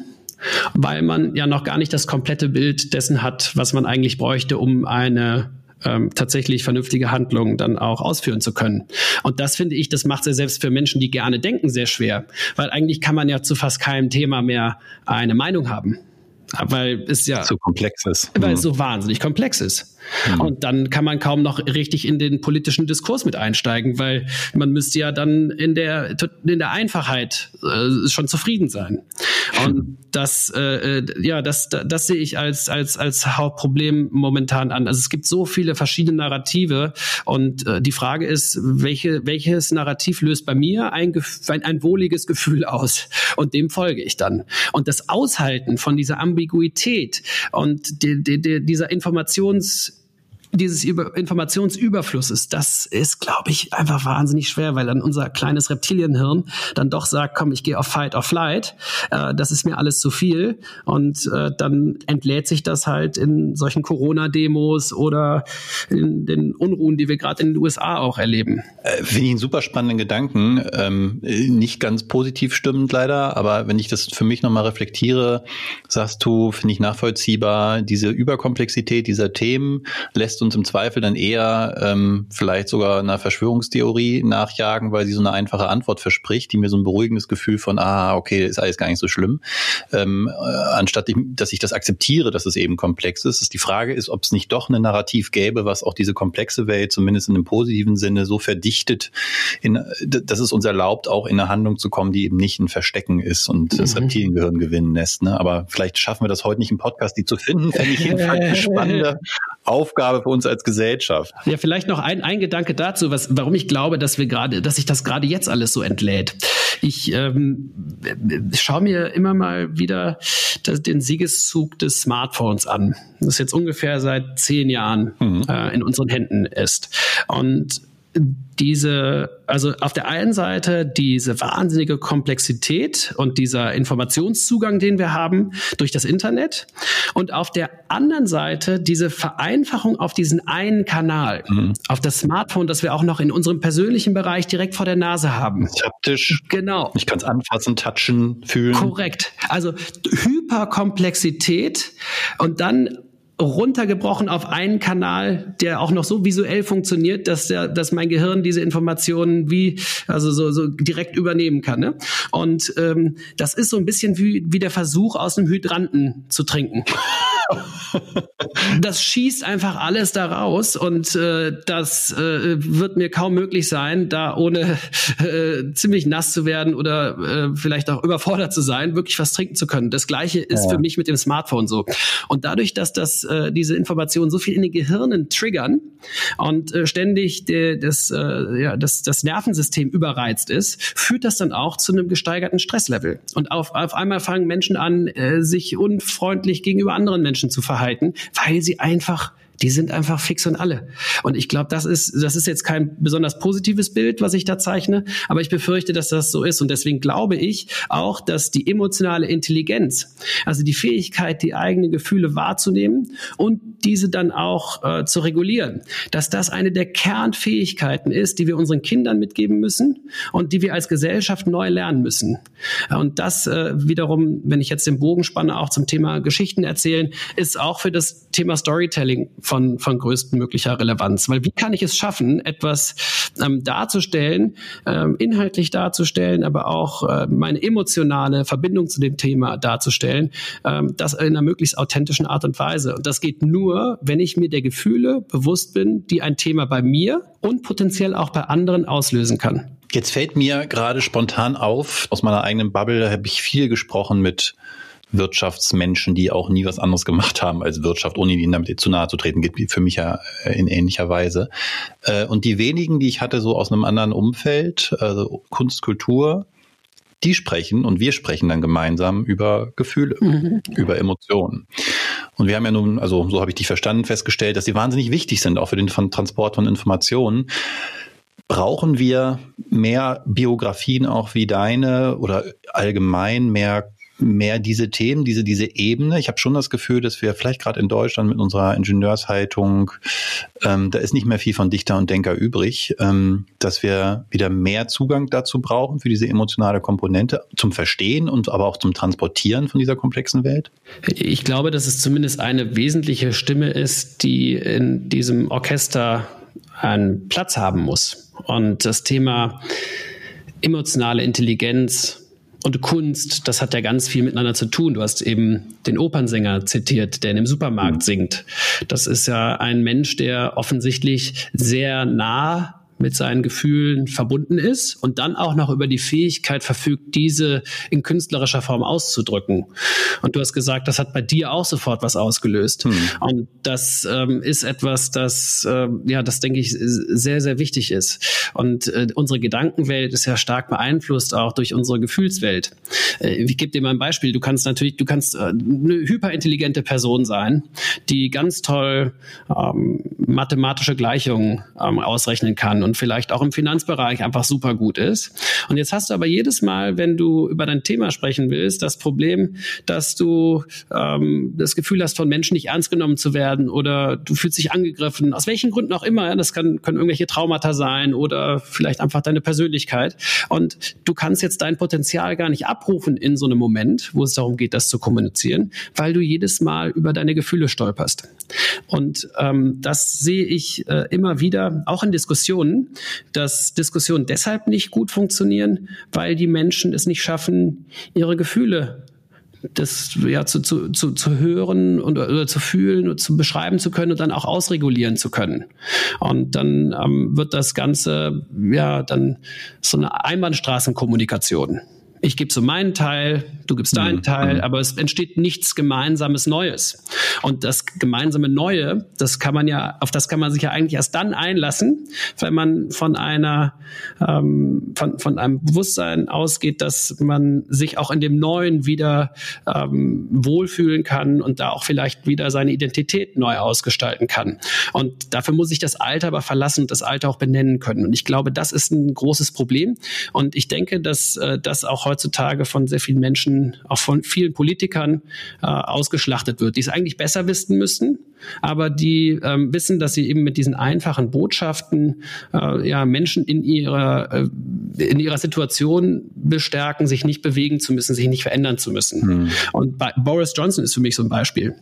weil man ja noch gar nicht das komplette Bild dessen hat, was man eigentlich bräuchte, um eine ähm, tatsächlich vernünftige Handlungen dann auch ausführen zu können. Und das finde ich, das macht es ja selbst für Menschen, die gerne denken, sehr schwer, weil eigentlich kann man ja zu fast keinem Thema mehr eine Meinung haben weil es ja so komplex ist. Weil mhm. es so wahnsinnig komplex ist. Mhm. Und dann kann man kaum noch richtig in den politischen Diskurs mit einsteigen, weil man müsste ja dann in der in der Einfachheit äh, schon zufrieden sein. Und das äh, äh ja, das, das sehe ich als als als Hauptproblem momentan an. Also es gibt so viele verschiedene Narrative und äh, die Frage ist, welche welches Narrativ löst bei mir ein, ein ein wohliges Gefühl aus und dem folge ich dann. Und das Aushalten von dieser Ambiguität Ambiguität und die, die, die, dieser Informations dieses Über Informationsüberflusses, das ist, glaube ich, einfach wahnsinnig schwer, weil dann unser kleines Reptilienhirn dann doch sagt, komm, ich gehe auf Fight or Flight, äh, das ist mir alles zu viel und äh, dann entlädt sich das halt in solchen Corona-Demos oder in den Unruhen, die wir gerade in den USA auch erleben. Äh, Finde ich einen super spannenden Gedanken, ähm, nicht ganz positiv stimmend leider, aber wenn ich das für mich nochmal reflektiere, sagst du, finde ich nachvollziehbar, diese Überkomplexität dieser Themen lässt uns im Zweifel dann eher ähm, vielleicht sogar einer Verschwörungstheorie nachjagen, weil sie so eine einfache Antwort verspricht, die mir so ein beruhigendes Gefühl von, ah, okay, ist alles gar nicht so schlimm, ähm, äh, anstatt ich, dass ich das akzeptiere, dass es eben komplex ist. ist die Frage ist, ob es nicht doch ein Narrativ gäbe, was auch diese komplexe Welt zumindest in einem positiven Sinne so verdichtet, in, dass es uns erlaubt, auch in eine Handlung zu kommen, die eben nicht ein Verstecken ist und mhm. das Reptiliengehirn gewinnen lässt. Ne? Aber vielleicht schaffen wir das heute nicht im Podcast, die zu finden. Fände ich jedenfalls eine spannende Aufgabe für uns als Gesellschaft. Ja, vielleicht noch ein, ein Gedanke dazu, was, warum ich glaube, dass wir gerade, dass sich das gerade jetzt alles so entlädt. Ich ähm, schaue mir immer mal wieder das, den Siegeszug des Smartphones an, das jetzt ungefähr seit zehn Jahren mhm. äh, in unseren Händen ist. Und diese, also auf der einen Seite diese wahnsinnige Komplexität und dieser Informationszugang, den wir haben durch das Internet und auf der anderen Seite diese Vereinfachung auf diesen einen Kanal, mhm. auf das Smartphone, das wir auch noch in unserem persönlichen Bereich direkt vor der Nase haben. Haptisch. Genau. Ich kann es anfassen, touchen, fühlen. Korrekt. Also Hyperkomplexität und dann runtergebrochen auf einen Kanal, der auch noch so visuell funktioniert, dass der, dass mein Gehirn diese Informationen wie also so, so direkt übernehmen kann. Ne? Und ähm, das ist so ein bisschen wie, wie der Versuch, aus einem Hydranten zu trinken. das schießt einfach alles da raus und äh, das äh, wird mir kaum möglich sein, da ohne äh, ziemlich nass zu werden oder äh, vielleicht auch überfordert zu sein, wirklich was trinken zu können. Das gleiche ist ja. für mich mit dem Smartphone so. Und dadurch, dass das äh, diese Informationen so viel in den Gehirnen triggern und äh, ständig de, das, äh, ja, das, das Nervensystem überreizt ist, führt das dann auch zu einem gesteigerten Stresslevel. Und auf, auf einmal fangen Menschen an, äh, sich unfreundlich gegenüber anderen Menschen zu verhalten, weil sie einfach die sind einfach fix und alle. Und ich glaube, das ist, das ist jetzt kein besonders positives Bild, was ich da zeichne, aber ich befürchte, dass das so ist. Und deswegen glaube ich auch, dass die emotionale Intelligenz, also die Fähigkeit, die eigenen Gefühle wahrzunehmen und diese dann auch äh, zu regulieren, dass das eine der Kernfähigkeiten ist, die wir unseren Kindern mitgeben müssen und die wir als Gesellschaft neu lernen müssen. Und das äh, wiederum, wenn ich jetzt den Bogen spanne, auch zum Thema Geschichten erzählen, ist auch für das Thema Storytelling von, von größtmöglicher Relevanz. Weil wie kann ich es schaffen, etwas ähm, darzustellen, ähm, inhaltlich darzustellen, aber auch äh, meine emotionale Verbindung zu dem Thema darzustellen, ähm, das in einer möglichst authentischen Art und Weise. Und das geht nur, wenn ich mir der Gefühle bewusst bin, die ein Thema bei mir und potenziell auch bei anderen auslösen kann. Jetzt fällt mir gerade spontan auf, aus meiner eigenen Bubble habe ich viel gesprochen mit Wirtschaftsmenschen, die auch nie was anderes gemacht haben als Wirtschaft, ohne ihnen damit zu nahe zu treten, geht für mich ja äh, in ähnlicher Weise. Äh, und die wenigen, die ich hatte, so aus einem anderen Umfeld, also Kunst, Kultur, die sprechen und wir sprechen dann gemeinsam über Gefühle, mhm. über Emotionen. Und wir haben ja nun, also so habe ich dich verstanden, festgestellt, dass die wahnsinnig wichtig sind, auch für den Transport von Informationen. Brauchen wir mehr Biografien auch wie deine oder allgemein mehr mehr diese Themen, diese, diese Ebene. Ich habe schon das Gefühl, dass wir vielleicht gerade in Deutschland mit unserer Ingenieurshaltung, ähm, da ist nicht mehr viel von Dichter und Denker übrig, ähm, dass wir wieder mehr Zugang dazu brauchen für diese emotionale Komponente zum Verstehen und aber auch zum Transportieren von dieser komplexen Welt? Ich glaube, dass es zumindest eine wesentliche Stimme ist, die in diesem Orchester einen Platz haben muss. Und das Thema emotionale Intelligenz und Kunst, das hat ja ganz viel miteinander zu tun. Du hast eben den Opernsänger zitiert, der in dem Supermarkt mhm. singt. Das ist ja ein Mensch, der offensichtlich sehr nah mit seinen Gefühlen verbunden ist und dann auch noch über die Fähigkeit verfügt, diese in künstlerischer Form auszudrücken. Und du hast gesagt, das hat bei dir auch sofort was ausgelöst. Hm. Und das ähm, ist etwas, das, äh, ja, das denke ich sehr, sehr wichtig ist. Und äh, unsere Gedankenwelt ist ja stark beeinflusst auch durch unsere Gefühlswelt. Äh, ich gebe dir mal ein Beispiel. Du kannst natürlich, du kannst äh, eine hyperintelligente Person sein, die ganz toll ähm, mathematische Gleichungen ähm, ausrechnen kann und und vielleicht auch im Finanzbereich einfach super gut ist. Und jetzt hast du aber jedes Mal, wenn du über dein Thema sprechen willst, das Problem, dass du ähm, das Gefühl hast, von Menschen nicht ernst genommen zu werden oder du fühlst dich angegriffen, aus welchen Gründen auch immer. Das kann, können irgendwelche Traumata sein oder vielleicht einfach deine Persönlichkeit. Und du kannst jetzt dein Potenzial gar nicht abrufen in so einem Moment, wo es darum geht, das zu kommunizieren, weil du jedes Mal über deine Gefühle stolperst. Und ähm, das sehe ich äh, immer wieder, auch in Diskussionen, dass Diskussionen deshalb nicht gut funktionieren, weil die Menschen es nicht schaffen, ihre Gefühle das ja zu, zu, zu, zu hören und oder zu fühlen und zu beschreiben zu können und dann auch ausregulieren zu können. Und dann ähm, wird das Ganze ja dann so eine Einbahnstraßenkommunikation ich gebe so meinen Teil, du gibst deinen mhm. Teil, mhm. aber es entsteht nichts gemeinsames Neues. Und das gemeinsame Neue, das kann man ja, auf das kann man sich ja eigentlich erst dann einlassen, wenn man von einer, ähm, von, von einem Bewusstsein ausgeht, dass man sich auch in dem Neuen wieder ähm, wohlfühlen kann und da auch vielleicht wieder seine Identität neu ausgestalten kann. Und dafür muss ich das Alter aber verlassen und das Alter auch benennen können. Und ich glaube, das ist ein großes Problem. Und ich denke, dass äh, das auch heutzutage von sehr vielen Menschen, auch von vielen Politikern äh, ausgeschlachtet wird, die es eigentlich besser wissen müssten, aber die ähm, wissen, dass sie eben mit diesen einfachen Botschaften äh, ja Menschen in ihrer äh, in ihrer Situation bestärken, sich nicht bewegen zu müssen, sich nicht verändern zu müssen. Hm. Und bei Boris Johnson ist für mich so ein Beispiel.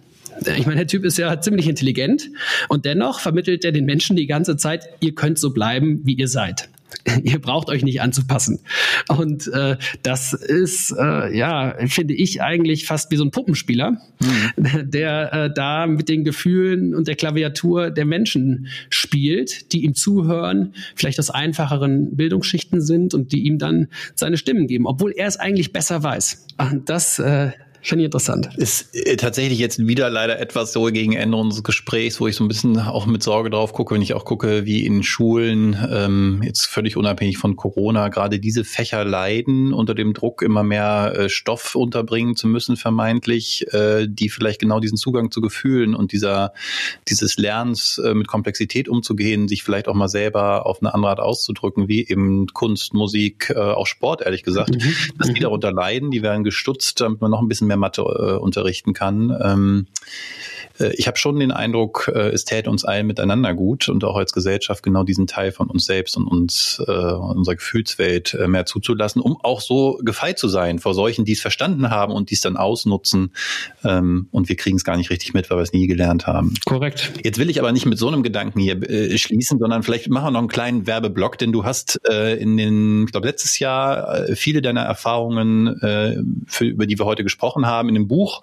Ich meine, der Typ ist ja ziemlich intelligent und dennoch vermittelt er den Menschen die ganze Zeit, ihr könnt so bleiben, wie ihr seid. Ihr braucht euch nicht anzupassen. Und äh, das ist, äh, ja, finde ich eigentlich fast wie so ein Puppenspieler, mhm. der äh, da mit den Gefühlen und der Klaviatur der Menschen spielt, die ihm zuhören, vielleicht aus einfacheren Bildungsschichten sind und die ihm dann seine Stimmen geben, obwohl er es eigentlich besser weiß. Und das äh, Ich interessant. Ist äh, tatsächlich jetzt wieder leider etwas so gegen Ende unseres Gesprächs, wo ich so ein bisschen auch mit Sorge drauf gucke, wenn ich auch gucke, wie in Schulen, ähm, jetzt völlig unabhängig von Corona, gerade diese Fächer leiden unter dem Druck, immer mehr äh, Stoff unterbringen zu müssen, vermeintlich, äh, die vielleicht genau diesen Zugang zu Gefühlen und dieser, dieses Lernens äh, mit Komplexität umzugehen, sich vielleicht auch mal selber auf eine andere Art auszudrücken, wie eben Kunst, Musik, äh, auch Sport, ehrlich gesagt, mhm. dass die mhm. darunter leiden, die werden gestutzt, damit man noch ein bisschen mehr Mathe äh, unterrichten kann. Ähm, äh, ich habe schon den Eindruck, äh, es täte uns allen miteinander gut und auch als Gesellschaft genau diesen Teil von uns selbst und uns äh, unserer Gefühlswelt äh, mehr zuzulassen, um auch so gefeit zu sein vor solchen, die es verstanden haben und die es dann ausnutzen. Ähm, und wir kriegen es gar nicht richtig mit, weil wir es nie gelernt haben. Korrekt. Jetzt will ich aber nicht mit so einem Gedanken hier äh, schließen, sondern vielleicht machen wir noch einen kleinen Werbeblock, denn du hast äh, in den, ich glaube, letztes Jahr äh, viele deiner Erfahrungen, äh, für, über die wir heute gesprochen haben, in dem Buch,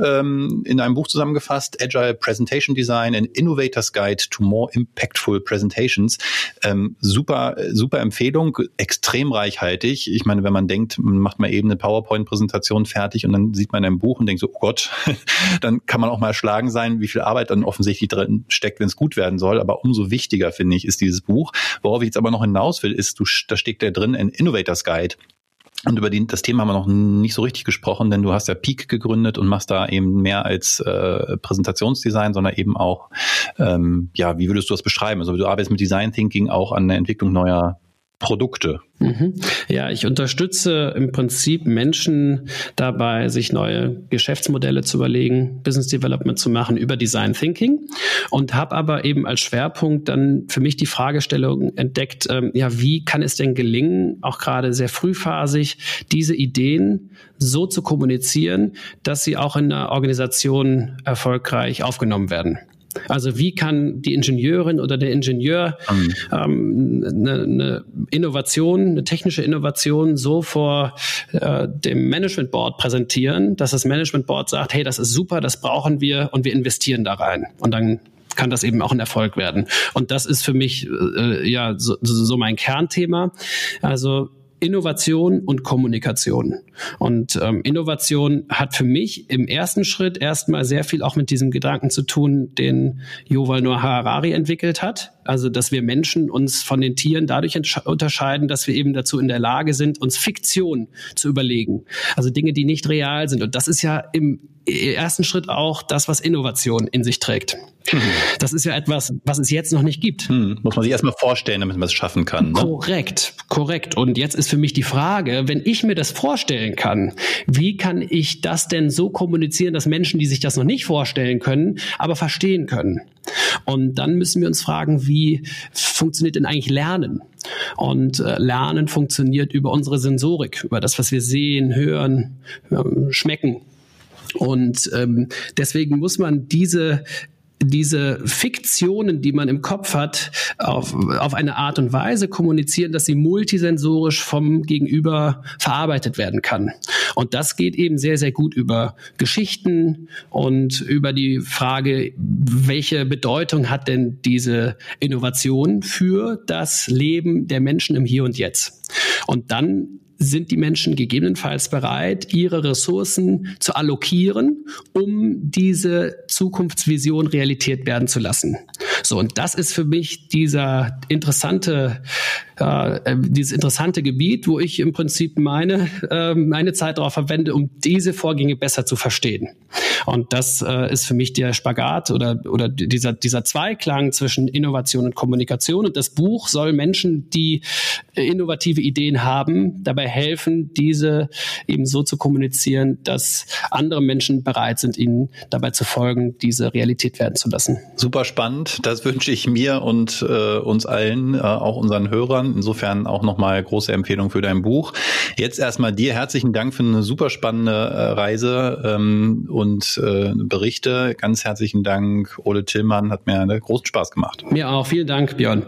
ähm, in einem Buch zusammengefasst Fast Agile Presentation Design, an Innovator's Guide to More Impactful Presentations. Ähm, super, super Empfehlung, extrem reichhaltig. Ich meine, wenn man denkt, man macht mal eben eine PowerPoint-Präsentation fertig und dann sieht man ein Buch und denkt so, oh Gott, dann kann man auch mal erschlagen sein, wie viel Arbeit dann offensichtlich drin steckt, wenn es gut werden soll. Aber umso wichtiger, finde ich, ist dieses Buch. Worauf ich jetzt aber noch hinaus will, ist, du, da steckt da drin ein Innovator's Guide. Und über die, das Thema haben wir noch nicht so richtig gesprochen, denn du hast ja Peak gegründet und machst da eben mehr als äh, Präsentationsdesign, sondern eben auch, ähm, ja, wie würdest du das beschreiben? Also du arbeitest mit Design Thinking auch an der Entwicklung neuer Produkte. Mhm. Ja, ich unterstütze im Prinzip Menschen dabei, sich neue Geschäftsmodelle zu überlegen, Business Development zu machen über Design Thinking und habe aber eben als Schwerpunkt dann für mich die Fragestellung entdeckt, ähm, ja, wie kann es denn gelingen, auch gerade sehr frühphasig, diese Ideen so zu kommunizieren, dass sie auch in der Organisation erfolgreich aufgenommen werden. Also wie kann die Ingenieurin oder der Ingenieur mhm. ähm, eine, eine, Innovation, eine technische Innovation so vor äh, dem Management Board präsentieren, dass das Management Board sagt, hey, das ist super, das brauchen wir und wir investieren da rein. Und dann kann das eben auch ein Erfolg werden. Und das ist für mich äh, ja so, so mein Kernthema. Also Innovation und Kommunikation. Und ähm, Innovation hat für mich im ersten Schritt erstmal sehr viel auch mit diesem Gedanken zu tun, den Yuval Noah Harari entwickelt hat Also, dass wir Menschen uns von den Tieren dadurch unterscheiden, dass wir eben dazu in der Lage sind, uns Fiktion zu überlegen. Also Dinge, die nicht real sind. Und das ist ja im ersten Schritt auch das, was Innovation in sich trägt. Mhm. Das ist ja etwas, was es jetzt noch nicht gibt. Mhm. Muss man sich erstmal vorstellen, damit man es schaffen kann. Ne? Korrekt, korrekt. Und jetzt ist für mich die Frage, wenn ich mir das vorstellen kann, wie kann ich das denn so kommunizieren, dass Menschen, die sich das noch nicht vorstellen können, aber verstehen können? Und dann müssen wir uns fragen, wie funktioniert denn eigentlich Lernen? Und äh, Lernen funktioniert über unsere Sensorik, über das, was wir sehen, hören, ähm, schmecken. Und ähm, deswegen muss man diese diese Fiktionen, die man im Kopf hat, auf, auf eine Art und Weise kommunizieren, dass sie multisensorisch vom Gegenüber verarbeitet werden kann. Und das geht eben sehr, sehr gut über Geschichten und über die Frage, welche Bedeutung hat denn diese Innovation für das Leben der Menschen im Hier und Jetzt? Und dann sind die Menschen gegebenenfalls bereit, ihre Ressourcen zu allokieren, um diese Zukunftsvision Realität werden zu lassen. So, und das ist für mich dieser interessante äh, dieses interessante Gebiet, wo ich im Prinzip meine, äh, meine Zeit darauf verwende, um diese Vorgänge besser zu verstehen. Und das äh, ist für mich der Spagat oder, oder dieser, dieser Zweiklang zwischen Innovation und Kommunikation. Und das Buch soll Menschen, die innovative Ideen haben, dabei helfen, diese eben so zu kommunizieren, dass andere Menschen bereit sind, ihnen dabei zu folgen, diese Realität werden zu lassen. Super spannend. Das wünsche ich mir und äh, uns allen, äh, auch unseren Hörern. Insofern auch nochmal große Empfehlung für dein Buch. Jetzt erstmal dir herzlichen Dank für eine super spannende äh, Reise ähm, und äh, Berichte. Ganz herzlichen Dank, Ole Tillmann. Hat mir großen Spaß gemacht. Mir auch. Vielen Dank, Björn.